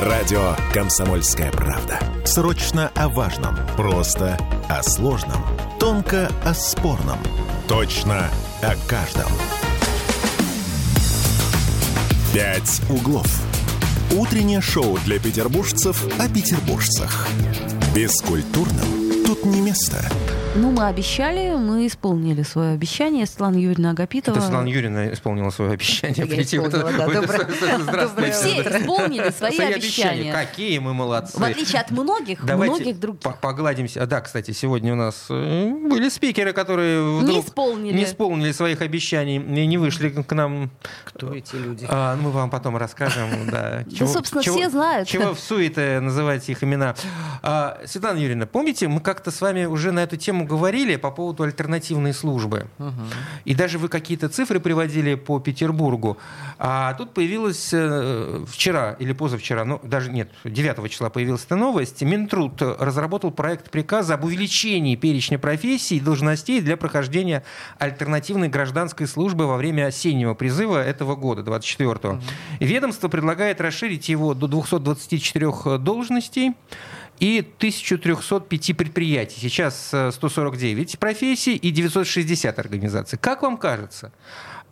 Радио «Комсомольская правда». Срочно о важном. Просто о сложном. Тонко о спорном. Точно о каждом. «Пять углов». Утреннее шоу для петербуржцев о петербуржцах. Бескультурным тут не место. Ну, мы обещали, мы исполнили свое обещание. Светлана Юрьевна Агапитова. Это Светлана Юрьевна исполнила свое обещание. Я исполнила, да. Доброе- Здравствуйте. Все исполнили свои обещания. Какие мы молодцы. В отличие от многих, многих других. по- погладимся. А, Да, кстати, сегодня у нас э, были спикеры, которые вдруг исполнили. не исполнили своих обещаний и не вышли к нам. Кто эти люди? А, мы вам потом расскажем. Да, собственно, все знают. Чего в суете называть их имена. А, Светлана Юрьевна, помните, мы как-то с вами уже на эту тему говорили по поводу альтернативной службы. И даже вы какие-то цифры приводили по Петербургу. А тут появилась э, вчера или позавчера, ну даже нет, 9 числа появилась эта новость. Минтруд разработал проект приказа об увеличении перечня профессий и должностей для прохождения альтернативной гражданской службы во время осеннего призыва этого года, 24-го. Ведомство предлагает расширить его до 224 должностей и 1305 предприятий. Сейчас э, 149 профессий и 960 организаций. Как вам кажется,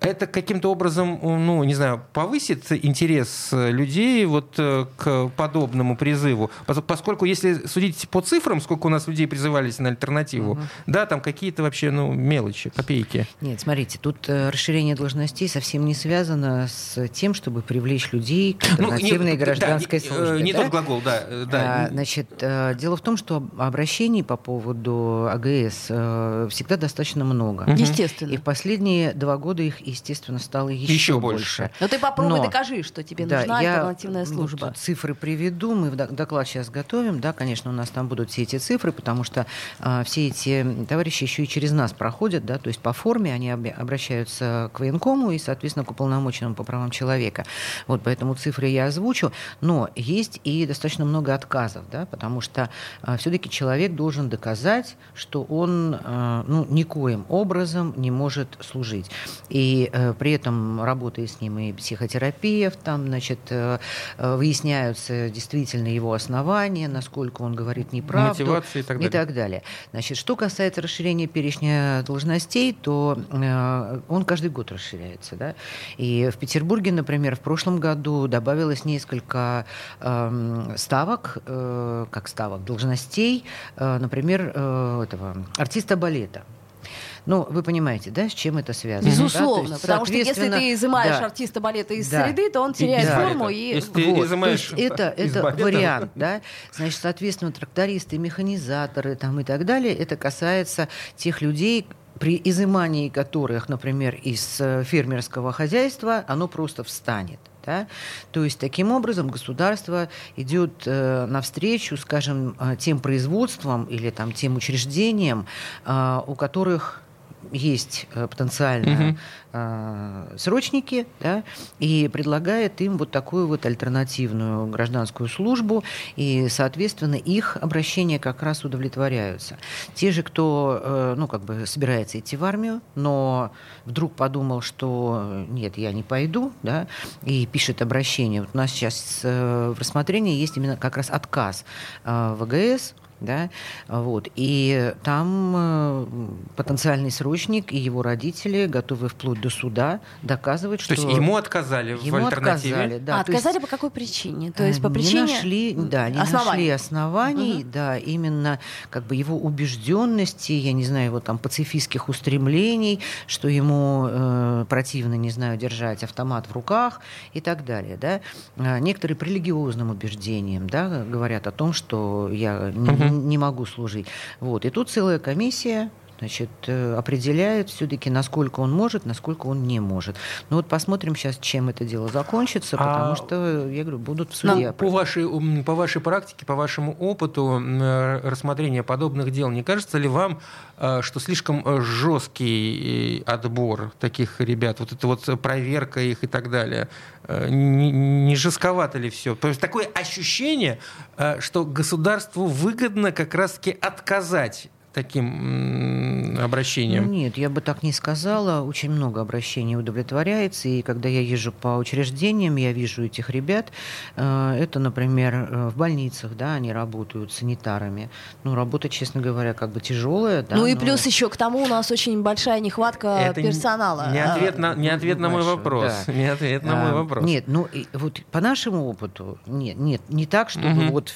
это каким-то образом, ну, не знаю, повысит интерес э, людей вот э, к подобному призыву? Пос- Поскольку, если судить по цифрам, сколько у нас людей призывались на альтернативу, да, там какие-то вообще, ну, мелочи, копейки. Нет, смотрите, тут э, расширение должностей совсем не связано с тем, чтобы привлечь людей к Ну, не- альтернативной да, гражданской не, э, службе. Не да? тот глагол, да. э, да. А, Значит, э, дело в том, что об- обращений по поводу АГС э, всегда достаточно много. Естественно. И в последние два года их, естественно, стало еще, Еще больше. Но ты попробуй Но- докажи, что тебе Да, нужна я альтернативная служба. цифры приведу. Мы доклад сейчас готовим. Да, конечно, у нас там будут все эти цифры, потому что а, все эти товарищи еще и через нас проходят. Да, то есть по форме они обращаются к военкому и, соответственно, к уполномоченному по правам человека. Вот поэтому цифры я озвучу. Но есть и достаточно много отказов, да, потому что все-таки человек должен доказать, что он а, ну, никоим образом не может служить. И э, при этом работая с ним и психотерапевт, там, значит, э, э, выясняются действительно его основания, насколько он говорит неправду. И так далее. И так далее. Значит, что касается расширения перечня должностей, то э, он каждый год расширяется. Да? И в Петербурге, например, в прошлом году добавилось несколько эм, ставок, э, как ставок, должностей, э, например, э, этого артиста балета. Ну, вы понимаете, да, с чем это связано? да? Безусловно, есть, потому что если ты изымаешь да. артиста балета из Да. среды, то он теряет да. форму и... Если ты Вот, изымаешь то есть это, это балета- вариант, да. Значит, соответственно, трактористы, механизаторы там, и так далее, это касается тех людей, при изымании которых, например, из э, фермерского хозяйства, оно просто встанет. Да? То есть таким образом государство идет э, навстречу, скажем, э, тем производствам или там, тем учреждениям, э, у которых есть э, потенциально э, срочники, да, и предлагает им вот такую вот альтернативную гражданскую службу, и, соответственно, их обращения как раз удовлетворяются. Те же, кто, э, ну, как бы собирается идти в армию, но вдруг подумал, что нет, я не пойду, да, и пишет обращение. Вот у нас сейчас в рассмотрении есть именно как раз отказ ВГС, да, вот. И там э, потенциальный срочник и его родители готовы вплоть до суда доказывать, То что есть ему отказали в ему альтернативе? отказали, да. а То есть, отказали по какой причине? То есть э, по не причине нашли, да, не оснований. нашли оснований, Мгм. да, именно как бы его убежденности, я не знаю, его там пацифистских устремлений, что ему э, противно, не знаю, держать автомат в руках и так далее, да. А Некоторые по религиозным убеждениям, да, говорят о том, что я не, Не могу служить. Вот, и тут целая комиссия значит, э, определяет все-таки, насколько он может, насколько он не может. Ну вот посмотрим сейчас, чем это дело закончится, А потому что, я говорю, будут в суде. Ну, по, вашей, по вашей практике, по вашему опыту э, рассмотрения подобных дел, не кажется ли вам, э, что слишком жесткий отбор таких ребят, вот это вот проверка их и так далее, не, не жестковато ли все? То есть такое ощущение, что государству выгодно как раз-таки отказать таким обращением? Нет, я бы так не сказала. Очень много обращений удовлетворяется. И когда я езжу по учреждениям, я вижу этих ребят. Э, это, например, э, в больницах, да, они работают санитарами. Ну, работа, честно говоря, как бы тяжелая. Да, ну и но... плюс еще к тому у нас очень большая нехватка это персонала. Не ответ на, не ответ на мой Большой, вопрос. да. Не ответ на А, мой вопрос. Нет, ну и вот по нашему опыту, нет, нет, не так, чтобы Мгм. вот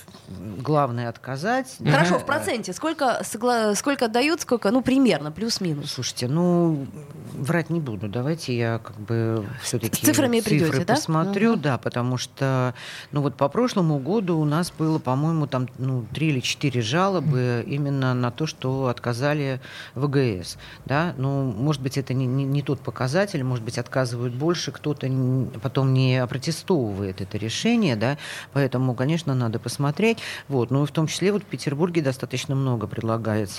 главное отказать. Хорошо, Да. в проценте. Сколько, согла- сколько дают, сколько, ну, примерно, плюс-минус. Слушайте, ну, врать не буду. Давайте я как бы все-таки цифрами придете, да? посмотрю, Мгм. да, потому что, ну вот по прошлому году у нас было, по-моему, там, ну, три или четыре жалобы именно на то, что отказали ВГС, да. Ну, может быть, это не, не- не тот показатель, может быть, отказывают больше, кто-то потом не опротестовывает это решение, да, поэтому, конечно, надо посмотреть. Вот, ну и в том числе вот в Петербурге достаточно много предлагается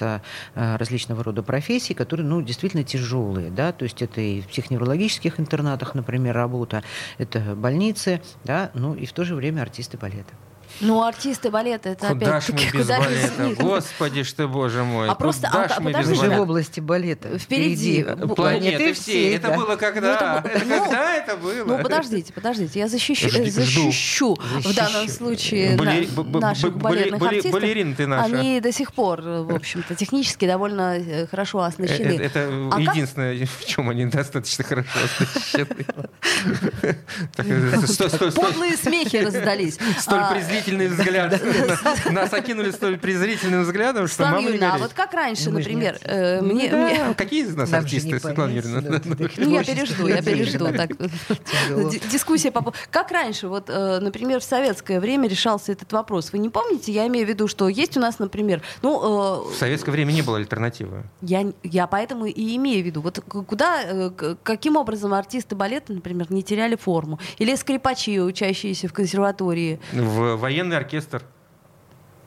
э, различного рода профессий, которые, ну, действительно тяжелые, да, то есть это и в психоневрологических интернатах, например, работа, это больницы, да, ну и в то же время артисты балета. Ну, артисты балета, это Куда ж мы без куда без балета? них? Господи ж ты, боже мой. А просто- Куда а- ж а мы без же в балета? области балета. Впереди. бу- Планеты все. Это да. было когда? Ну, это Это ну, когда это было? Ну, подождите, подождите, я защищу, Жди- э, защищу в Защищу. данном случае Бале- на- наших б- балетных бале- артистов. балерины ты наша. Они до сих пор, э, в общем-то, технически довольно э, хорошо оснащены. э, Это А как- единственное, в чем они достаточно хорошо оснащены. Подлые смехи раздались. Столь А, презрительный взгляд. Нас окинули столь презрительным взглядом, что мама не Юрьевна, а вот как раньше, Ну, например, э, мне, Да, мне- Какие из нас артисты, Светлана Юрьевна? да. Ну, я пережду, я пережду. Так, дискуссия по поводу... Как раньше, вот, э, например, в советское время решался этот вопрос? Вы не помните? Я имею в виду, что есть у нас, например, ну, В э, советское время не было альтернативы. я, я поэтому и имею в виду, вот куда, каким образом артисты балета, например, не теряли форму? Или скрипачи, учащиеся в консерватории? В военный оркестр.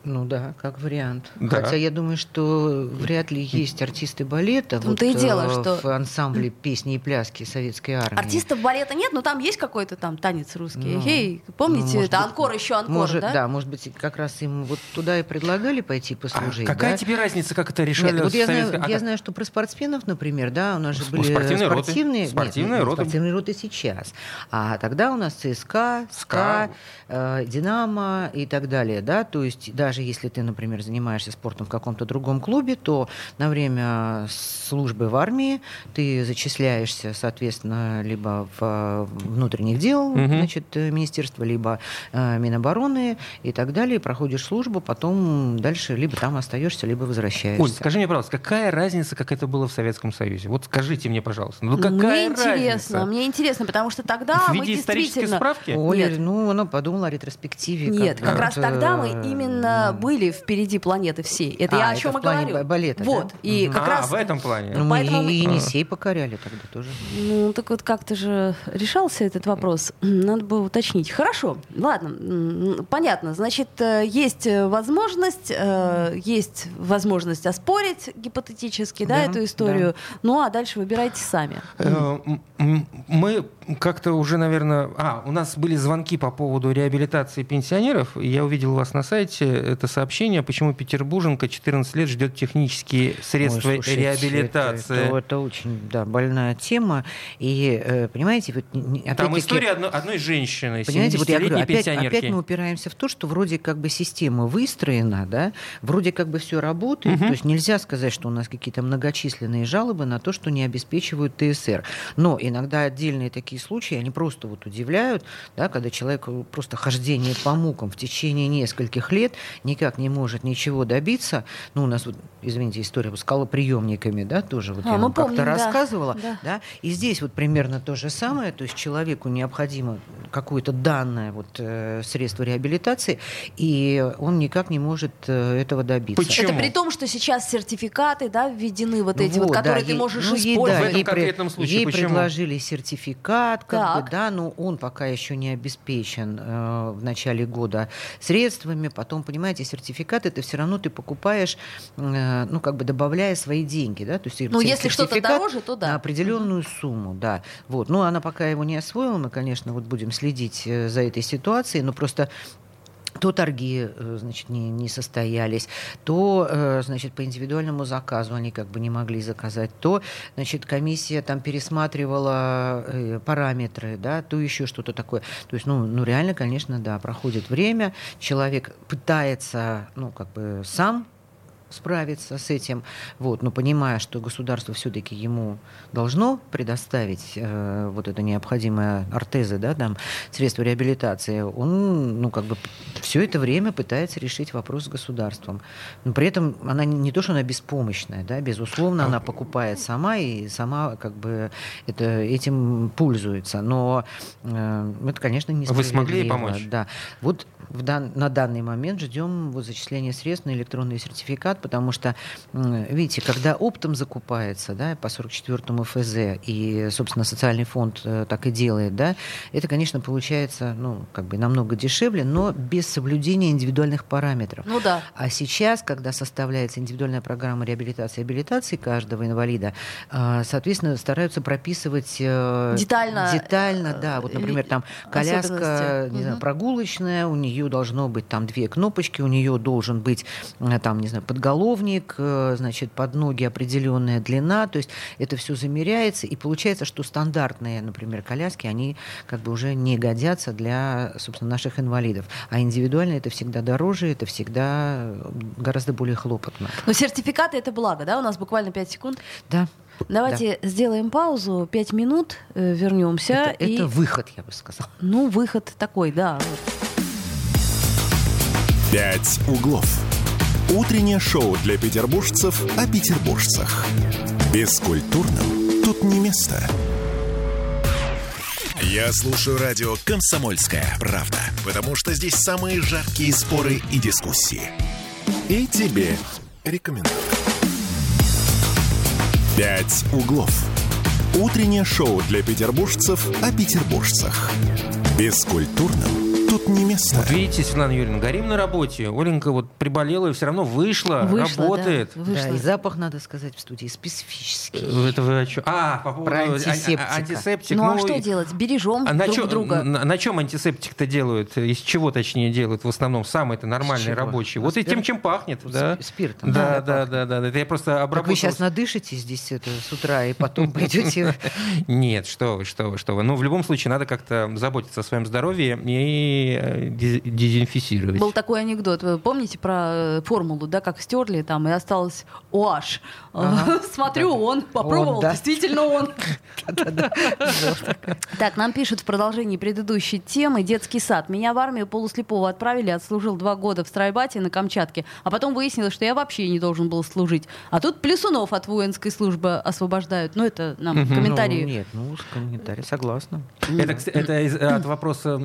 Ну да, как вариант. Да. Хотя я думаю, что вряд ли есть артисты балета В том-то и дело, э, что- в ансамбле песни и пляски советской армии. Артистов балета нет, но там есть какой-то там танец русский. Ну, Эй, ну, помните, может это быть, анкор еще анкор, Может, да? может быть, как раз им вот туда и предлагали пойти А послужить. какая да? тебе разница, как это Нет, решали вот я знаю, А я как- знаю, что про спортсменов, например, да, у нас же были спортивные роты. спортивные, нет, Спортивные нет, роты. спортивные роты сейчас. А тогда у нас ЦСКА, СКА, э, Динамо и так далее, да, то есть даже если ты, например, занимаешься спортом в каком-то другом клубе, то на время службы в армии ты зачисляешься, соответственно, либо в э, внутренних дел, Мгм. значит, э, министерства, либо э, Минобороны и так далее, проходишь службу, потом дальше либо там остаешься, либо возвращаешься. Оль, скажи мне, пожалуйста, какая разница, как это было в Советском Союзе? Вот скажите мне, пожалуйста. Ну какая мне интересно, разница? мне интересно, потому что тогда В мы действительно... справки? Оля, Нет. ну, она подумала о ретроспективе. Нет, как бы, раз тогда мы именно м. были впереди планеты всей. Это А, я о чем и плане говорю. ба- балета, Вот. да? И Мгм. как а, раз в этом плане. Ну, мы Поэтому- и Енисей покоряли тогда тоже. Ну, так вот как-то же решался этот вопрос. Надо было уточнить. Хорошо, ладно, понятно. Значит, э, есть возможность, э, есть возможность оспорить гипотетически, да, Да, эту историю. Ну, а дальше выбирайте сами. Э, Мы как-то уже, наверное... А, у нас были звонки по поводу реабилитации пенсионеров. Я увидел вас на сайте это сообщение, почему петербурженка 14 лет ждет технические средства Ой, слушайте, реабилитации. Это, это- это очень да, больная тема. И, э, понимаете, вот, Там история одно- одной женщины, Понимаете, вот я говорю, 70-летней опять, опять мы упираемся в то, что вроде как бы система выстроена, да, вроде как бы все работает, Мгм. то есть нельзя сказать, что у нас какие-то многочисленные жалобы на то, что не обеспечивают ТСР. Но иногда отдельные такие случаи, они просто вот удивляют, да, когда человек просто хождение по мукам в течение нескольких лет никак не может ничего добиться. Ну, у нас, вот, извините, история с скалоприемниками, да, тоже вот А, я вам как-то да, рассказывала. да. Да? И здесь вот примерно то же самое, то есть человеку необходимо какое-то данное вот, э, средство реабилитации, и он никак не может э, этого добиться. Почему? Это при том, что сейчас сертификаты, да, введены вот эти вот, Вот, которые да, ты ей- можешь ну, ей, использовать. В этом ей при- конкретном случае ей почему? предложили сертификат, как Так. бы, да, но он пока еще не обеспечен э, в начале года средствами. Потом, понимаете, сертификат это все равно ты покупаешь, э, ну как бы добавляя свои деньги, да, то есть Ну, если что-то дороже, то да. на определенную сумму, да. Вот, ну она пока его не освоила, мы, конечно, вот будем следить э, за этой ситуацией, но просто то торги, э, значит, не, не состоялись, то, э, значит, по индивидуальному заказу они как бы не могли заказать, то, значит, комиссия там пересматривала э, параметры, да, то еще что-то такое. То есть, ну, ну, реально, конечно, да, проходит время, человек пытается, ну, как бы сам справиться с этим, вот, но понимая, что государство все-таки ему должно предоставить э, вот это необходимое ортезы, да, там, средства реабилитации, он, ну, как бы все это время пытается решить вопрос с государством. Но при этом она не, то, что она беспомощная, да, безусловно, она покупает сама и сама как бы это, этим пользуется, но э, это, конечно, не Вы смогли помочь? Да. Вот в дан, на данный момент ждем вот зачисления средств на электронный сертификат, потому что, видите, когда оптом закупается, да, по 44-му ФЗ, и, собственно, социальный фонд э, так и делает, да, это, конечно, получается, ну, как бы намного дешевле, но без соблюдения индивидуальных параметров. Ну да. А сейчас, когда составляется индивидуальная программа реабилитации и абилитации каждого инвалида, э, соответственно, стараются прописывать э, детально, детально, да, вот, например, там коляска, не знаю, прогулочная, у нее должно быть там две кнопочки, у нее должен быть там, не знаю, подголовник, подголовник, э, значит, под ноги определенная длина, то есть это все замеряется, и получается, что стандартные, например, коляски, они как бы уже не годятся для, собственно, наших инвалидов. А индивидуально это всегда дороже, это всегда гораздо более хлопотно. Но сертификаты это благо, да? У нас буквально 5 секунд. Да. Давайте да. сделаем паузу, 5 минут, э, вернемся. Это, и... это выход, я бы сказала. Ну, выход такой, да. «Пять углов». Утреннее шоу для петербуржцев о петербуржцах. Бескультурным тут не место. Я слушаю радио «Комсомольская правда», потому что здесь самые жаркие споры и дискуссии. И тебе рекомендую. «Пять углов». Утреннее шоу для петербуржцев о петербуржцах. Бескультурным тут не место. Вот видите, Светлана Юрьевна, горим на работе. Оленька вот приболела и все равно вышла, вышла работает. Да, вышла. да, и запах, надо сказать, в студии специфический. Э, это вы о чем? А, по поводу Про антисептика. антисептик. Ну, а что делать? Бережем а на друг чем, друга. На, на чем антисептик-то делают? Из чего, точнее, делают в основном? Самый-то нормальный рабочий. Вот и тем, чем пахнет. Да? Спиртом. Да, да, да, да, да. Это я просто обработал. Так вы сейчас надышите здесь это с утра и потом пойдете... Нет, что вы, что вы, что вы. Ну, в любом случае, надо как-то заботиться о своем здоровье и э, дезинфицировать. Был такой анекдот, вы помните про э, формулу, да, как стерли там, и осталось OH. Ага. Смотрю, он попробовал, он, да. действительно он. Так, нам пишут в продолжении предыдущей темы детский сад. Меня в армию полуслепого отправили, отслужил два года в Страйбате на Камчатке, а потом выяснилось, что я вообще не должен был служить. А тут Плесунов от воинской службы освобождают. Ну, это нам комментарии. Ну, нет, ну, комментарий, согласна. Это, это от вопроса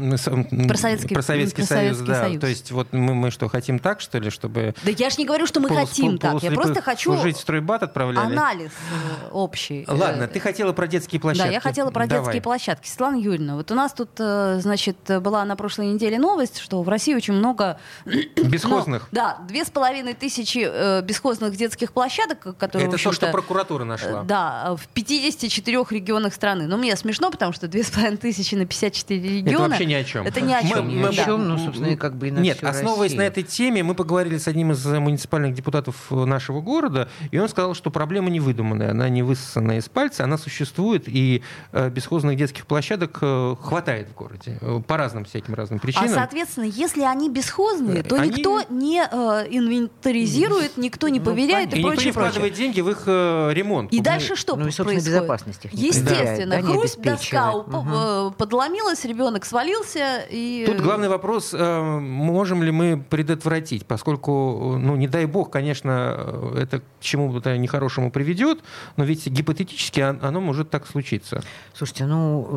про Советский, про Советский Союз, да. Союз. То есть вот мы, мы что, хотим так, что ли, чтобы... Да я же не говорю, что мы полус, хотим так. Я просто хочу... Служить в стройбат отправляли? Анализ э, общий. Ладно, ты хотела про детские площадки. Да, я хотела про Давай. детские площадки. Светлана Юрьевна, вот у нас тут, э, значит, была на прошлой неделе новость, что в России очень много... Бесхозных? Ну, да, две с половиной тысячи э, бесхозных детских площадок, которые... Это то, что прокуратура нашла. Да, в 54 регионах страны. Но мне смешно, потому что две с половиной тысячи на 54 региона... Это вообще ни о чем. Это ни о чем. Мы, мы, да. ну, собственно, как бы и на Нет, основываясь Россию. на этой теме, мы поговорили с одним из муниципальных депутатов нашего города, и он сказал, что проблема не выдуманная, она не высосанная из пальца, она существует, и э, бесхозных детских площадок э, хватает в городе э, по разным всяким разным причинам. А, соответственно, если они бесхозные, то они... никто не э, инвентаризирует, никто не ну, проверяет ну, и, и прочее, никто не вкладывает прочее. деньги в их э, ремонт. И дальше что ну, и, происходит? безопасность их Естественно, да, хруст, доска угу. подломилась, ребенок свалился. И... Тут главный вопрос, э, можем ли мы предотвратить, поскольку, ну, не дай бог, конечно, это к чему-то нехорошему приведет, но ведь гипотетически оно может так случиться. Слушайте, ну,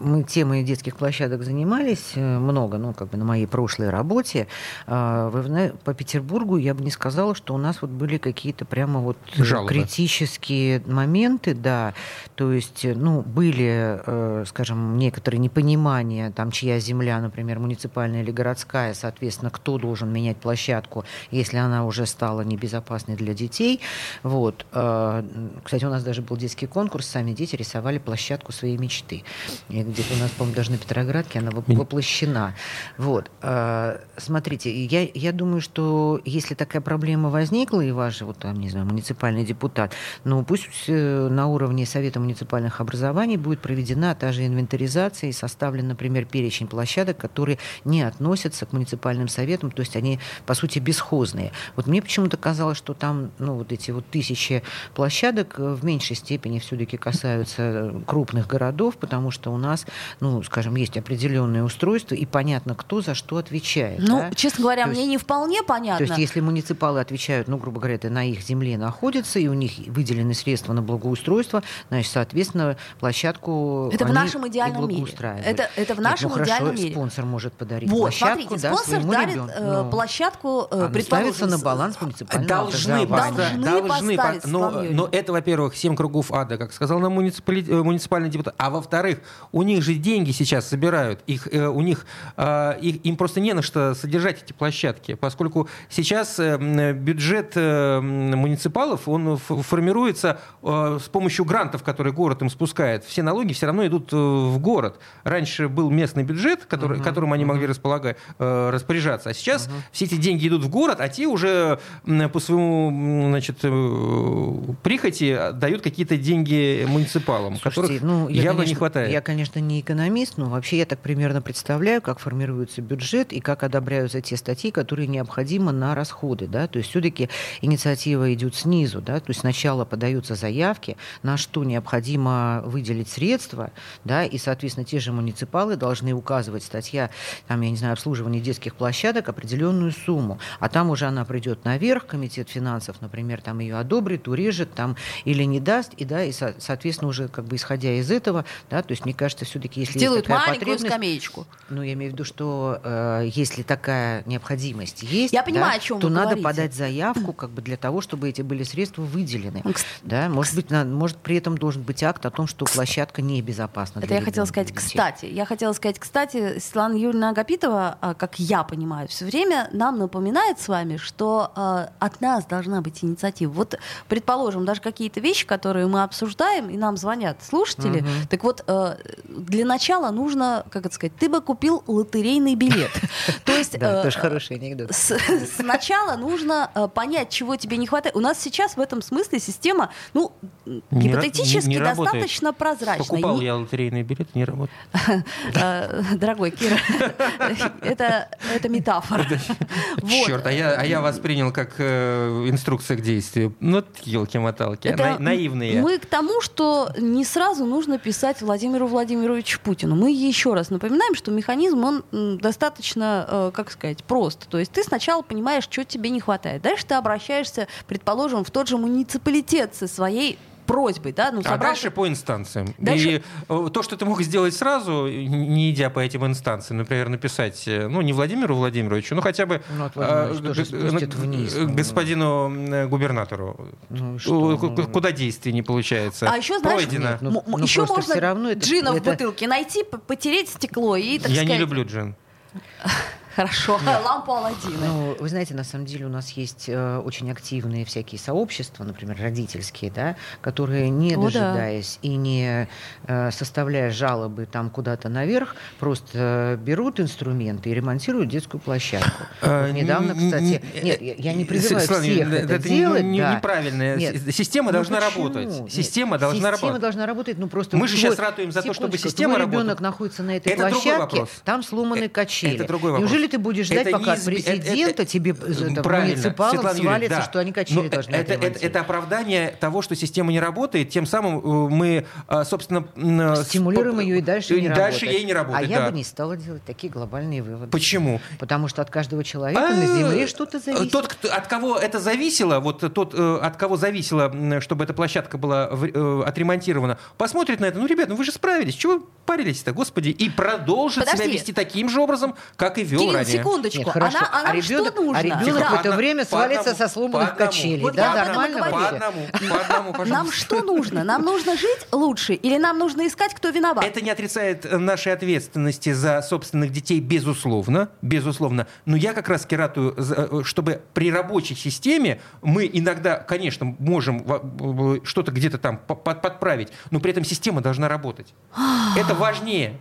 э, мы темой детских площадок занимались э, много, ну, как бы на моей прошлой работе. А, по Петербургу я бы не сказала, что у нас вот были какие-то прямо вот Жалобы. критические моменты, да. То есть, ну, были, скажем, некоторые непонимания, там, чья земля, например, например, муниципальная или городская, соответственно, кто должен менять площадку, если она уже стала небезопасной для детей. Вот. Э, кстати, у нас даже был детский конкурс, сами дети рисовали площадку своей мечты. И где-то у нас, по-моему, даже на Петроградке она воплощена. Вот. Э, смотрите, я, я думаю, что если такая проблема возникла, и ваш, вот там, не знаю, муниципальный депутат, ну пусть э, на уровне Совета муниципальных образований будет проведена та же инвентаризация и составлен, например, перечень площадок, которые не относятся к муниципальным советам, то есть они, по сути, бесхозные. Вот мне почему-то казалось, что там, ну, вот эти вот тысячи площадок э, в меньшей степени все-таки касаются крупных городов, потому что у нас, ну, скажем, есть определенные устройства, и понятно, кто за что отвечает. Ну, да? честно говоря, то мне есть, не вполне понятно. То есть, если муниципалы отвечают, ну, грубо говоря, это на их земле находится, и у них выделены средства на благоустройство, значит, соответственно, площадку это в нашем идеальном мире. Это, это в нашем Нет, ну, идеальном хорошо, мире. Спонсор может подарить вот, площадку, смотрите, да, спонсор дарит ребенку. э, Ну, площадку, она предположим, на баланс муниципального Должны. Должны должны, поставить, по- но, но это, во-первых, семь кругов ада, как сказал нам муниципали- э, муниципальный депутат. А во-вторых, у них же деньги сейчас собирают, их, э, у них, э, их- им просто не на что содержать эти площадки, поскольку сейчас э, бюджет э, муниципалов, он формируется э, с помощью грантов, которые город им спускает. Все налоги все равно идут э, в город. Раньше был местный бюджет, который, которым они могли располагать, э, распоряжаться, а сейчас все эти деньги идут в город, а те уже по своему значит, э, прихоти дают какие-то деньги муниципалам, Слушайте, которых ну, я, явно конечно, не хватает. Я, конечно, не экономист, но вообще я так примерно представляю, как формируется бюджет и как одобряются те статьи, которые необходимы на расходы. Да? То есть все-таки инициатива идет снизу. Да? То есть сначала подаются заявки, на что необходимо выделить средства, да? и, соответственно, те же муниципалы должны указывать статья, там, я не знаю, обслуживание детских площадок определенную сумму. А там уже она придет наверх, комитет финансов, например, там ее одобрит, урежет там, или не даст, и, да, и, со- соответственно, уже как бы исходя из этого, да, то есть мне кажется, все-таки если Сделают есть такая маленькую потребность, скамеечку. ну, я имею в виду, что э, если такая необходимость есть, Я понимаю, да, о чём то надо говорите. подать заявку как бы для того, чтобы эти были средства выделены. Кс- Да, может быть, на- может при этом должен быть акт о том, что площадка небезопасна. Это я хотела сказать, кстати. Я хотела сказать, кстати, Светлана Юрьевна Агапитова, а, как я понимаю, все время нам напоминает с вами, что а, от нас должна быть инициатива. Вот, предположим, даже какие-то вещи, которые мы обсуждаем, и нам звонят слушатели, так вот, э, для начала нужно, как это сказать, ты бы купил лотерейный билет. То есть... Да, тоже хороший анекдот. сначала нужно понять, чего тебе не хватает. У нас сейчас в этом смысле система, ну, гипотетически достаточно прозрачная. Покупал я лотерейный билет, не работает. Э, Дорогой Кира, это, это метафора. Вот. Черт, а я, а я воспринял как э, инструкция к действию. Ну, елки-моталки, Это наивные. Мы к тому, что не сразу нужно писать Владимиру Владимировичу Путину. Мы еще раз напоминаем, что механизм, он достаточно, э, как сказать, прост. То есть ты сначала понимаешь, что тебе не хватает. Дальше ты обращаешься, предположим, в тот же муниципалитет со своей просьбой, да, ну, А собрался- дальше по инстанциям. Дальше- И э, то, что ты мог сделать сразу, не идя по этим инстанциям, например, написать, э, ну, не Владимиру Владимировичу, ну, хотя бы Ну, г- вниз, ну. господину губернатору. Ну что? Ку- ку- Куда действий не получается? А еще, знаешь, Пройдено. Нет, ну, ну, еще можно равно это- джина в это- бутылке найти, потереть стекло и, так Я сказать... не люблю джин. Хорошо, лампу Аладдина. Ну, вы знаете, на самом деле у нас есть э, очень активные всякие сообщества, например, родительские, да, которые, не О, да. дожидаясь и не э, составляя жалобы там куда-то наверх, просто берут инструменты и ремонтируют детскую площадку. Э, Вот недавно, кстати, нет, я, я не призываю Светлана всех Юрьевна, это, это не- делать. не- да. неправильно. Нет. С- Система Ну, должна почему? работать. Нет, Система должна система работать. должна работать, ну просто Мы же сейчас ратуем за то, чтобы система работала. ребенок находится на этой Это площадке, там сломаны Э, качели. это другой вопрос. Неужели ты будешь ждать, Это пока не от президента это- тебе это, Правильно, муниципалам Светлана Юрьевна, свалится, да. что они качели Но должны это, это, это оправдание того, что система не работает, тем самым э, мы, э, собственно... э, Стимулируем сп- ее и дальше и не дальше работать. ей не работает, А я да. бы не стала делать такие глобальные выводы. Почему? Потому что от каждого человека на Земле А, что-то зависит. Тот, кто- от кого это зависело, вот тот, э, от кого зависело, чтобы эта площадка была в- э, отремонтирована, посмотрит на это, ну, ребят, ну вы же справились, чего вы парились-то, господи, и продолжит себя Подожди. вести таким же образом, как и вел Кирилл, ранее. секундочку. Нет, хорошо. Она, а а нам ребенок, что нужно? а ребенок Тихо, в это по время одному, свалится по со сломанных по качелей. Вот да, я об этом и нормально. По одному, по одному, пожалуйста. Нам что нужно? Нам нужно жить лучше или нам нужно искать, кто виноват? Это не отрицает э, нашей ответственности за собственных детей, безусловно, безусловно. Но я как раз ратую, за, э, чтобы при рабочей системе мы иногда, конечно, можем что-то где-то там по- под- подправить, но при этом система должна работать. Это важнее.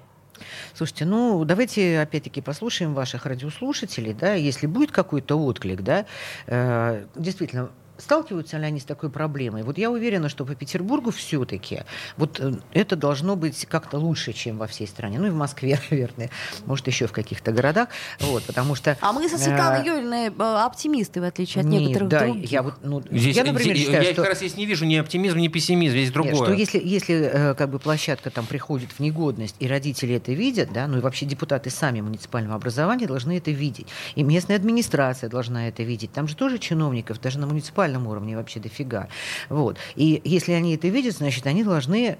Слушайте, ну давайте опять-таки послушаем ваших радиослушателей, да, если будет какой-то отклик, да, э, действительно. Сталкиваются ли они с такой проблемой? Вот я уверена, что по Петербургу все-таки вот э, это должно быть как-то лучше, чем во всей стране. Ну и в Москве, наверное, может еще в каких-то городах. Вот, потому что... А мы со Светланой э, Юрьевной э, оптимисты, в отличие от нет, некоторых да, других. я вот, ну, Здесь, я, например, здесь- считаю, я что... как раз здесь не вижу ни оптимизм, ни пессимизм, здесь другое. Нет, что если, если как бы площадка там приходит в негодность, и родители это видят, да, ну и вообще депутаты сами муниципального образования должны это видеть. И местная администрация должна это видеть. Там же тоже чиновников, даже на муниципальном уровне вообще дофига. Вот. И если они это видят, значит, они должны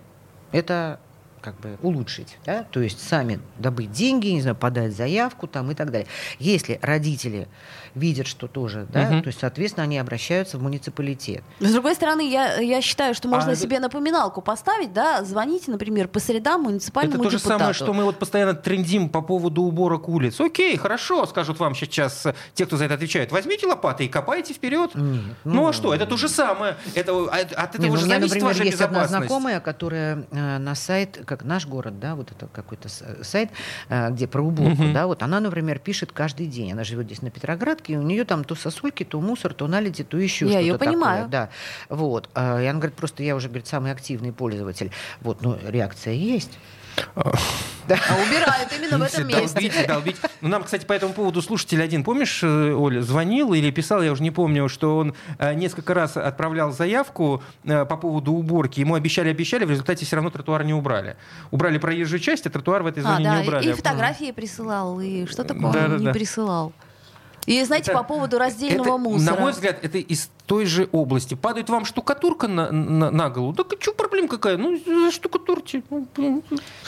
это как бы улучшить, да? то есть сами добыть деньги, не знаю, подать заявку там и так далее. Если родители видят, что тоже, да, Мгм. то есть, соответственно, они обращаются в муниципалитет. С другой стороны, я, я считаю, что можно А, себе напоминалку поставить, да, звоните, например, по средам Это муниципальному то же депутату. самое, что мы вот постоянно трендим по поводу уборок улиц. Окей, хорошо, скажут вам сейчас э, те, кто за это отвечает. Возьмите лопаты и копайте вперед. Нет, Ну, а что? Это то же самое. Это, от этого Не, ну, же у меня, зависит например, ваша есть одна безопасность. знакомая, которая э, на сайт, как наш город, да, вот это какой-то с- сайт, э, где про уборку, Мгм. да, вот она, например, пишет каждый день. Она живет здесь на Петроградке, и у нее там то сосульки, то мусор, то наледи, то еще Я что-то такое, понимаю. Да, вот. А, И она говорит, просто я уже, говорит, самый активный пользователь. Вот, ну, реакция есть. А убирают именно в этом месте. Долбить, долбить. Ну, нам, кстати, по этому поводу слушатель один, помнишь, э, Оля, звонил или писал, я уже не помню, что он э, несколько раз отправлял заявку э, по поводу уборки. Ему обещали, обещали, в результате все равно тротуар не убрали. Убрали проезжую часть, а тротуар в этой А, зоне да, не убрали. и фотографии присылал, и что такое Да, да, не да. присылал. И знаете, Это- по поводу раздельного Это, мусора. На мой взгляд, это из той же области. Падает вам штукатурка на, на, на голову. Так что проблема какая? Ну, штукатурьте. Ну.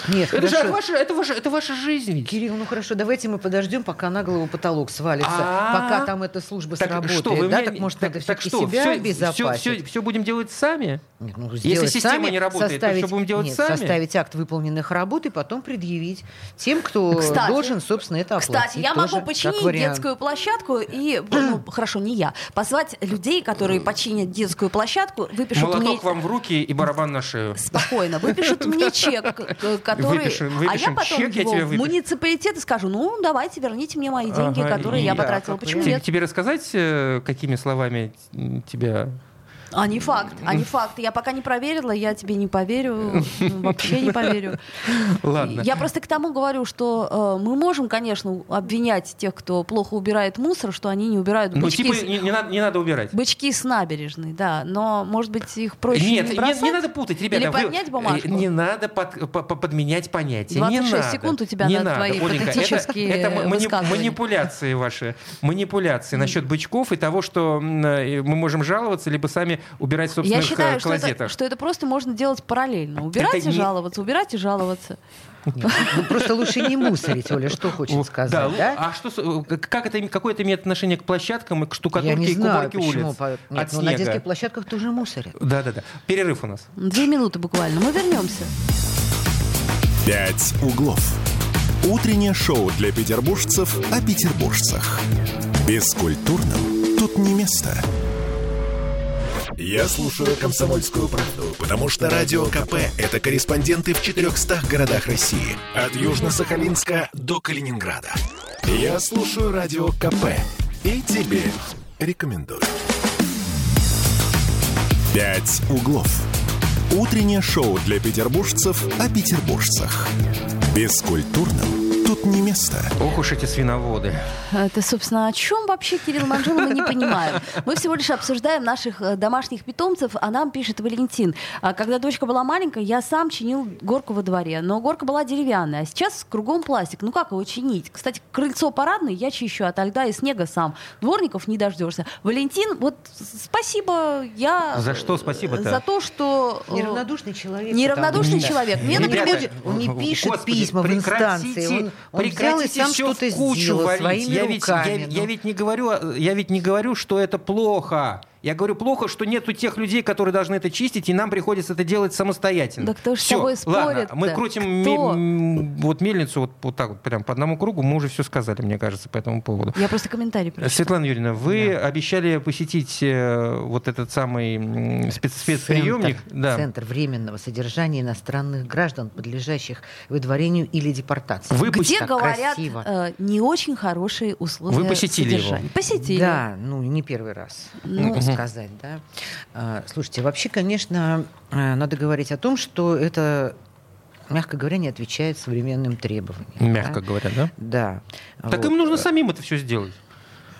Нет, Это же хорошо. ваша, это, ваша, это ваша жизнь. Кирилл, ну хорошо, давайте мы подождем, пока на голову потолок свалится, А-а-а. пока там эта служба Так сработает. что, вы да, меня- так может так- надо так все-таки что, себя всё- обезопасить. Все, будем делать сами? Нет, ну, Если система сами, не работает, то составить, что будем делать нет, сами? составить акт выполненных работ и потом предъявить тем, кто Кстати, должен, собственно, это оплатить. Кстати, я могу починить детскую площадку и, ну, хорошо, не я, позвать людей, которые починят детскую площадку, выпишут мне... Молоток вам в руки и барабан на шею. Спокойно, выпишут мне чек, к- который... Выпишем- а я выпишем потом чек, я его тебе в муниципалитет и скажу, ну, давайте, верните мне мои деньги, Ага, которые я потратила. Почему нет? тебе рассказать, э, какими словами тебя... А не факт, а не факт. Я пока не проверила, я тебе не поверю, вообще не поверю. Ладно. Я просто к тому говорю, что э, мы можем, конечно, обвинять тех, кто плохо убирает мусор, что они не убирают Ну, бычки, типа, с, не, не надо, не надо убирать. бычки с набережной, да. Но, может быть, их проще Нет, не не, бросать? не надо путать, ребята. Или поднять бумажку? э, Не надо под- по- по- подменять понятия. не 26 надо. секунд у тебя не на надо, твои Оленька. Это- патетические Это, м- мани- манипуляции ваши. Манипуляции насчет бычков и того, что э, мы можем жаловаться, либо сами убирать в Я собственных считаю, э, что это, клозетах. что это просто можно делать параллельно. Убирать и не- жаловаться, убирать и жаловаться. Нет, ну, просто лучше не мусорить, Оля, что хочет сказать, да, да? А что, э, как это, какое это имеет отношение к площадкам и к Я штукатурке не и к знаю, уборке почему. улиц? по- Нет, от ну, на снега? детских площадках тоже мусорят. Да-да-да. Перерыв у нас. Две минуты буквально. Мы вернемся. «Пять углов». Утреннее шоу для петербуржцев о петербуржцах. Бескультурным тут не место. Я слушаю «Комсомольскую правду», потому что «Радио КП» — это корреспонденты в 400 городах России. От Южно-Сахалинска до Калининграда. Я слушаю «Радио КП» и тебе рекомендую. «Пять углов». Утреннее шоу для петербуржцев о петербуржцах. Бескультурным тут не место. Ох уж эти свиноводы. Это, собственно, о чем вообще Кирилл Манжула мы не понимаем. Мы всего лишь обсуждаем наших э, домашних питомцев, а нам пишет Валентин. «А Когда дочка была маленькая, я сам чинил горку во дворе, но горка была деревянная, а сейчас кругом пластик. Ну как его чинить? Кстати, крыльцо парадное я чищу от льда и снега сам. Дворников не дождешься. Валентин, вот спасибо, я... За что спасибо-то? За то, что... э, Неравнодушный человек. Неравнодушный человек. Мне, Он например, он не пишет господи, письма в инстанции, прекратите. Он, Он взял и Прекратите сам всё в что-то кучу сделал своими я ведь, я- руками. я ну. ведь не говорю, я ведь не говорю, что это плохо. Я говорю плохо, что нету тех людей, которые должны это чистить, и нам приходится это делать самостоятельно. Да кто ж с тобой ладно, спорит-то? мы крутим Кто? ме- м, вот мельницу вот, вот так вот прям по одному кругу. Мы уже все сказали, мне кажется, по этому поводу. Я просто комментарий прочитала. Светлана Юрьевна, вы обещали посетить э, вот этот самый спец- спецприемник. Центр, Да. Центр временного содержания иностранных граждан, подлежащих выдворению или депортации. Вы Где Так говорят красиво. э, не очень хорошие условия Вы посетили его? содержания. Посетили. Да, ну не первый раз, Ну. Сказать, да. А, Слушайте, вообще, конечно, э, надо говорить о том, что это, мягко говоря, не отвечает современным требованиям. Мягко да. говоря, да? Да. Так Вот. им нужно самим это все сделать.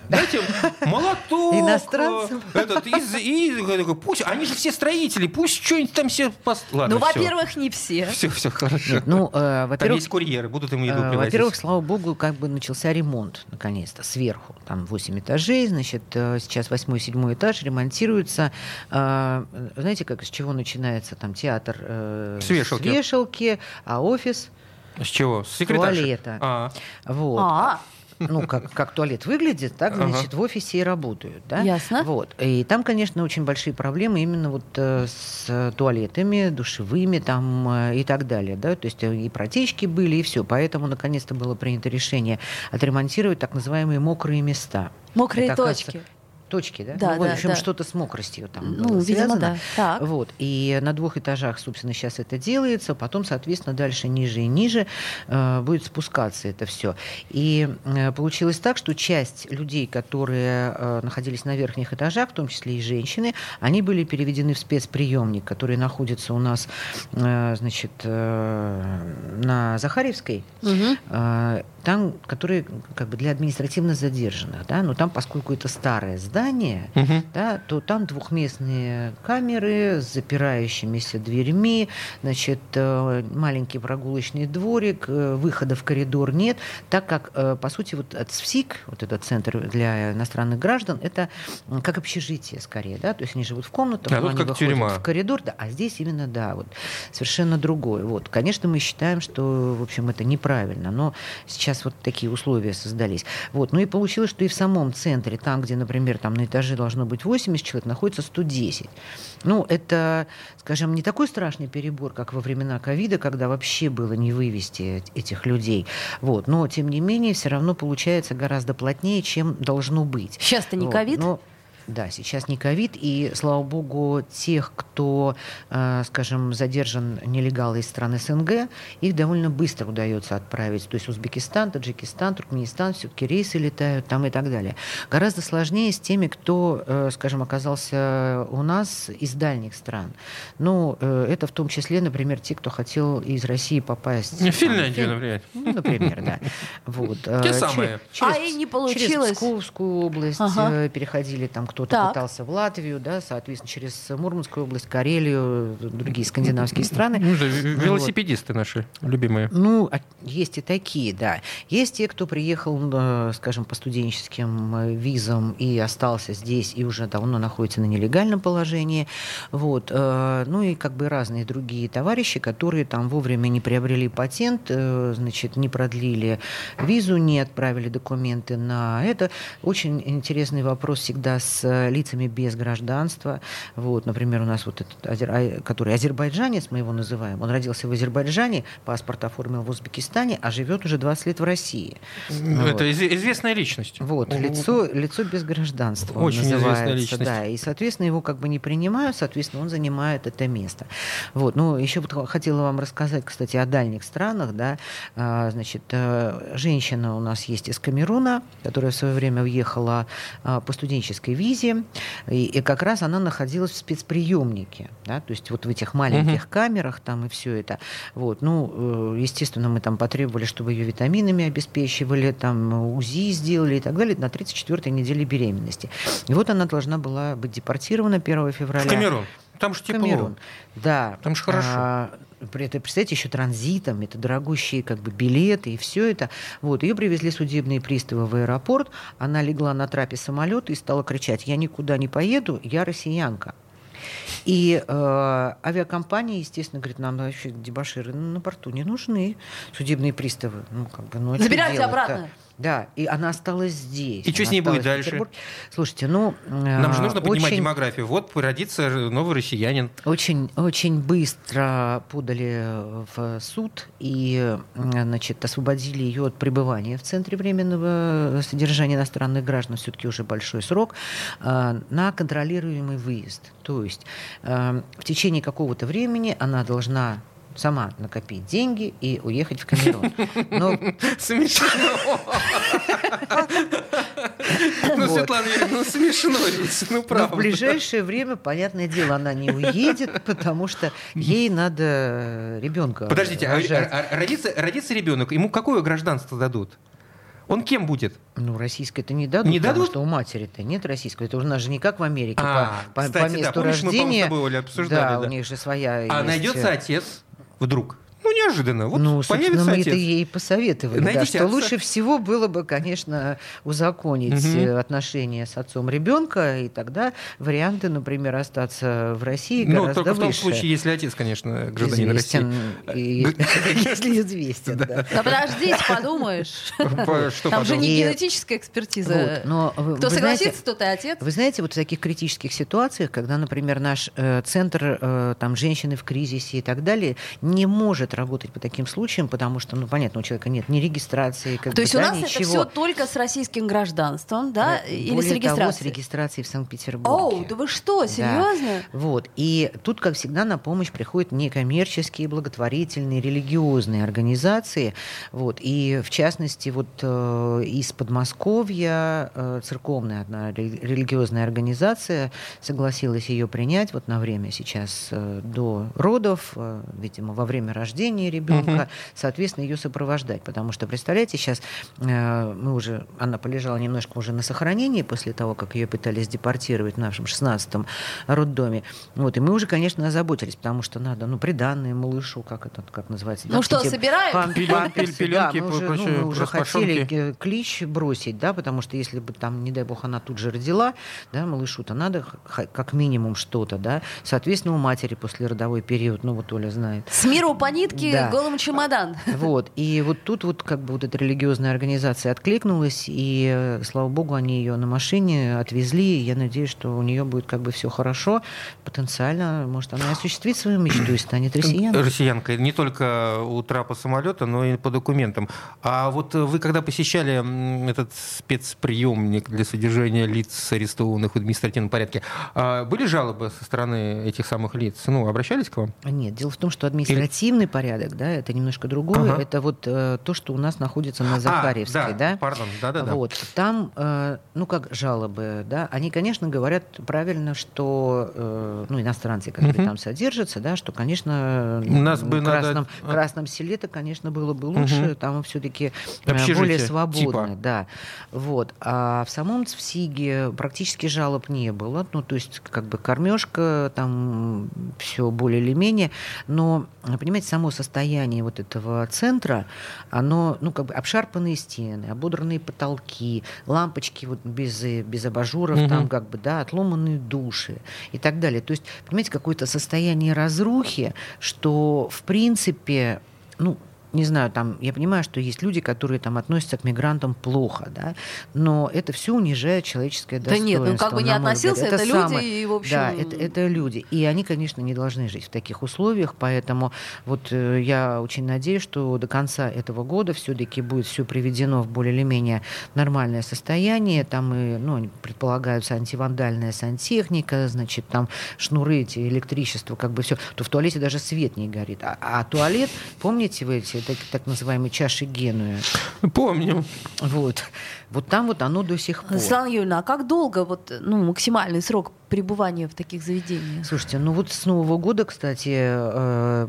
Дайте молоток, Иностранцам. э, этот, из, и, э, пусть, они же все строители, пусть что-нибудь там все... Пос... Ладно, Ну, во-первых, не все. Все, все, хорошо. Нет, ну, э, Там во-первых, есть курьеры, будут им еду Э, привозить. Во-первых, слава богу, как бы начался ремонт, наконец-то, сверху. Там 8 этажей, значит, э, сейчас 8-7 этаж ремонтируется. Э, Знаете, как, с чего начинается там театр? э, С вешалки. вешалки, а офис С чего? С секретарши? туалета. А, Вот. А, Ну, как, как туалет выглядит, так, Ага. значит, в офисе и работают. Да? Ясно. Вот. И там, конечно, очень большие проблемы именно вот э, с туалетами, душевыми там э, и так далее. Да? То есть э, и протечки были, и все. Поэтому, наконец-то, было принято решение отремонтировать так называемые мокрые места. мокрые Это, точки. Точки, да? Да, ну, в да, общем, да. что-то с мокростью там Ну, было видимо, связано. да. Так. Вот. И на двух этажах, собственно, сейчас это делается. Потом, соответственно, дальше ниже и ниже э, будет спускаться это все. И э, получилось так, что часть людей, которые э, находились на верхних этажах, в том числе и женщины, они были переведены в спецприемник, который находится у нас, э, значит, э, на Захаревской. Мгм. Э, там, которые как бы для административно задержанных, да, но там, поскольку это старое здание, Мгм. да, то там двухместные камеры с запирающимися дверьми, значит, э, маленький прогулочный дворик, э, выхода в коридор нет, так как, э, по сути, вот от СФСИК, вот этот центр для иностранных граждан, это как общежитие скорее, да, то есть они живут в комнатах, А они как выходят тюрьма. в коридор, да, а здесь именно, да, вот совершенно другое. Вот, конечно, мы считаем, что, в общем, это неправильно, но сейчас вот такие условия создались. Вот, ну и получилось, что и в самом центре, там, где, например, там на этаже должно быть 80 человек, находится 110. Ну, это, скажем, не такой страшный перебор, как во времена ковида, когда вообще было не вывести эт- этих людей. Вот, но, тем не менее, все равно получается гораздо плотнее, чем должно быть. Сейчас-то не Вот, ковид. но- да, сейчас не ковид, и, слава богу, тех, кто, э, скажем, задержан нелегалы из стран СНГ, их довольно быстро удается отправить. То есть Узбекистан, Таджикистан, Туркменистан, все-таки рейсы летают там и так далее. Гораздо сложнее с теми, кто, э, скажем, оказался у нас из дальних стран. Ну, э, это в том числе, например, те, кто хотел из России попасть... В Финляндию, например. ну, например, да. Вот. Те самые. А и не получилось. Через Псковскую область Ага. переходили, там кто-то Так. пытался в Латвию, да, соответственно, через Мурманскую область, Карелию, другие скандинавские страны. Ну, да, в- велосипедисты наши любимые. Ну, а есть и такие, да. Есть те, кто приехал, э, скажем, по студенческим э, визам и остался здесь и уже давно находится на нелегальном положении. Вот. э, Ну и как бы разные другие товарищи, которые там вовремя не приобрели патент, значит, не продлили визу, не отправили документы на это. Очень интересный вопрос всегда с э, лицами без гражданства. Вот, например, у нас вот этот, азер- а, который азербайджанец, мы его называем, он родился в Азербайджане, паспорт оформил в Узбекистане, а живет уже 20 лет в России. Вот. Это из- известная личность. Вот, лицо, лицо без гражданства Очень известная личность. Да, и, соответственно, его как бы не принимают, соответственно, он занимает это место. Вот, ну, еще вот хотела вам рассказать, кстати, о дальних странах, да, А, значит, э, женщина у нас есть из Камеруна, которая в свое время уехала а, по студенческой визе, и, и как раз она находилась в спецприемнике, да, то есть вот в этих маленьких камерах там и все это. Вот, ну, э, естественно, мы там потребовали, чтобы ее витаминами обеспечивали, там УЗИ сделали и так далее на 34-й неделе беременности. И вот она должна была быть депортирована 1 февраля. В Камерун. Там же тепло. Камерун. Да. Там ж хорошо. А, при этом, представьте, еще транзитом, это дорогущие как бы билеты и все это. Вот, ее привезли судебные приставы в аэропорт, она легла на трапе самолета и стала кричать, я никуда не поеду, я россиянка. И э, авиакомпания, естественно, говорит, нам вообще дебаширы на борту не нужны, судебные приставы. Ну, как бы, ну, а Забирайте обратно. Да, и она осталась здесь. И что с ней будет дальше? Слушайте, ну... Нам же э, нужно поднимать очень- демографию. Вот родится новый россиянин. Очень, очень быстро подали в суд и значит, освободили ее от пребывания в Центре временного содержания иностранных граждан, все-таки уже большой срок, э, на контролируемый выезд. То есть э, в течение какого-то времени она должна сама накопить деньги и уехать в Камерун. Но Смешно. Ну. Светлана Юрьевна, ну смешно ведь, ну правда. в ближайшее время, понятное дело, она не уедет, потому что ей надо ребенка. Подождите, а- а- а родится, ребенок, ему какое гражданство дадут? Он кем будет? Ну, российское-то не дадут, Не потому дадут? что у матери-то нет российского. Это у нас же не как в Америке, А, по, по- кстати, по да, месту помнишь, мы, по-моему, с рождения. тобой, Оля, обсуждали, да, да. у них же своя А есть, э, найдется отец вдруг? Ну, неожиданно. Вот ну, собственно, появится мы отец. это ей посоветовали, да, Найдите что отца. лучше всего было бы, конечно, узаконить э, отношения с отцом ребенка, и тогда варианты, например, остаться в России Ну, гораздо только в том выше. случае, если отец, конечно, гражданин известен, России. и- если известен, да. Да подождите, подумаешь. Там же не И- генетическая экспертиза. Вот, но вы- Кто вы знаете- согласится, тот и отец. Вы знаете, вот в таких критических ситуациях, когда, например, наш э, центр э, там, женщины в кризисе и так далее не может работать по таким случаям, потому что, ну, понятно, у человека нет ни регистрации, как То бы, есть у да, нас это ничего. все только с российским гражданством, да? Э, Или более с регистрацией? Того, с регистрацией в Санкт-Петербурге. Оу, да вы что, серьезно? Вот. И тут, как всегда, на помощь приходят некоммерческие, благотворительные, религиозные организации. Вот. И, в частности, вот э, из Подмосковья э, церковная одна ре- религиозная организация согласилась ее принять вот на время сейчас э, до родов, э, видимо, во время рождения ребенка, соответственно, ее сопровождать. Потому что, представляете, сейчас э, мы уже, она полежала немножко уже на сохранении после того, как ее пытались депортировать в нашем 16-м роддоме. Вот, и мы уже, конечно, озаботились, потому что надо, ну, приданные малышу, как это, как называется? Ну что, собираем? пам- памперсы, да, пеленки, мы уже, ну, мы уже хотели э, клич бросить, да, потому что если бы там, не дай бог, она тут же родила, да, малышу-то надо как минимум что-то, да. Соответственно, у матери после родовой период, ну, вот Оля знает, С миру по нитке, Да. голым чемодан. вот. И вот тут вот как бы вот эта религиозная организация откликнулась, и, э, слава богу, они ее на машине отвезли. И я надеюсь, что у нее будет как бы все хорошо. Потенциально, может, она осуществит свою мечту и станет россияном. Россиянка не только у трапа самолета, но и по документам. А вот вы когда посещали этот спецприемник для содержания лиц, арестованных в административном порядке, а были жалобы со стороны этих самых лиц? Ну, обращались к вам? Нет, дело в том, что административный порядок, да, это немножко другое. Ага. Это вот э, то, что у нас находится на Захарьевской, а, да. Пардон, да-да-да. Вот. Там, э, ну, как жалобы, да, они, конечно, говорят правильно, что, э, ну, иностранцы, которые Мгм. там содержатся, да, что, конечно, Нас в бы надо- красном, а. красном селе-то, конечно, было бы лучше, Мгм. там все-таки Общежитие, более свободно, типа. да. Вот. А в самом ЦВСИГе практически жалоб не было, ну, то есть, как бы, кормежка, там все более или менее, но, понимаете, само состояние вот этого центра, оно, ну, как бы, обшарпанные стены, ободранные потолки, лампочки вот без, без абажуров, Мгм. там, как бы, да, отломанные души и так далее. То есть, понимаете, какое-то состояние разрухи, что, в принципе, ну, не знаю, там, я понимаю, что есть люди, которые там относятся к мигрантам плохо, да, но это все унижает человеческое Да достоинство. нет, ну как бы не относился, это люди, самое- и, в общем, Да, это, это люди. И они, конечно, не должны жить в таких условиях, поэтому вот э, я очень надеюсь, что до конца этого года все-таки будет все приведено в более или менее нормальное состояние. Там и, ну, предполагаются антивандальная сантехника, значит, там шнуры эти, электричество, как бы все. То в туалете даже свет не горит. А, а туалет, помните вы эти так, так называемые чаши Генуя? Помню. Вот. Вот там вот оно до сих пор. Светлана Юрьевна, а как долго вот, ну, максимальный срок пребывания в таких заведениях? Слушайте, ну вот с Нового года, кстати, э,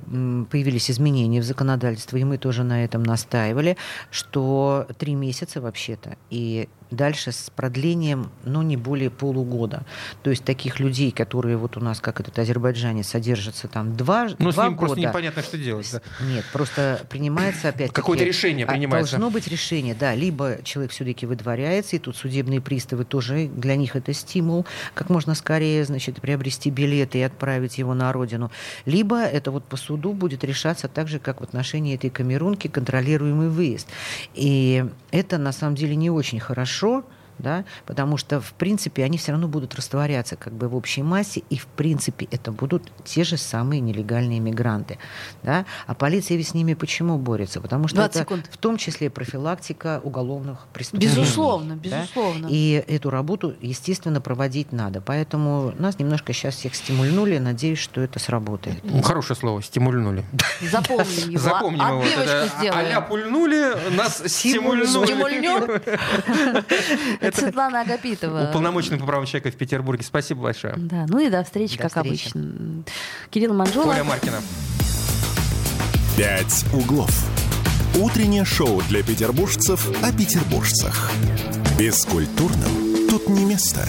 появились изменения в законодательстве, и мы тоже на этом настаивали, что три месяца вообще-то, и дальше с продлением, ну, не более полугода. То есть таких людей, которые вот у нас, как этот азербайджанец, содержатся там два, Ну, с два ним года. просто непонятно, что делать. да. Нет, просто принимается опять Какое-то решение принимается. Должно быть решение, да. Либо человек все-таки выдворяется, и тут судебные приставы тоже для них это стимул, как можно скорее поскорее, значит, приобрести билеты и отправить его на родину, либо это вот по суду будет решаться так же, как в отношении этой камерунки, контролируемый выезд. И это на самом деле не очень хорошо, да, потому что, в принципе, они все равно будут растворяться как бы в общей массе, и, в принципе, это будут те же самые нелегальные мигранты. Да? А полиция ведь с ними почему борется? Потому что это секунд. в том числе профилактика уголовных преступлений. Безусловно, безусловно. Да? И эту работу, естественно, проводить надо. Поэтому нас немножко сейчас всех стимульнули. Надеюсь, что это сработает. Ну, хорошее слово, стимульнули. Запомним его. Запомним его. А-ля пульнули, нас стимульнули. Стимульнем? Это Светлана Агапитова. Уполномоченный по правам человека в Петербурге. Спасибо большое. Да, ну и до встречи, до как встречи. обычно. Кирилл Манжула. Оля Маркина. «Пять углов». Утреннее шоу для петербуржцев о петербуржцах. Бескультурным тут не место.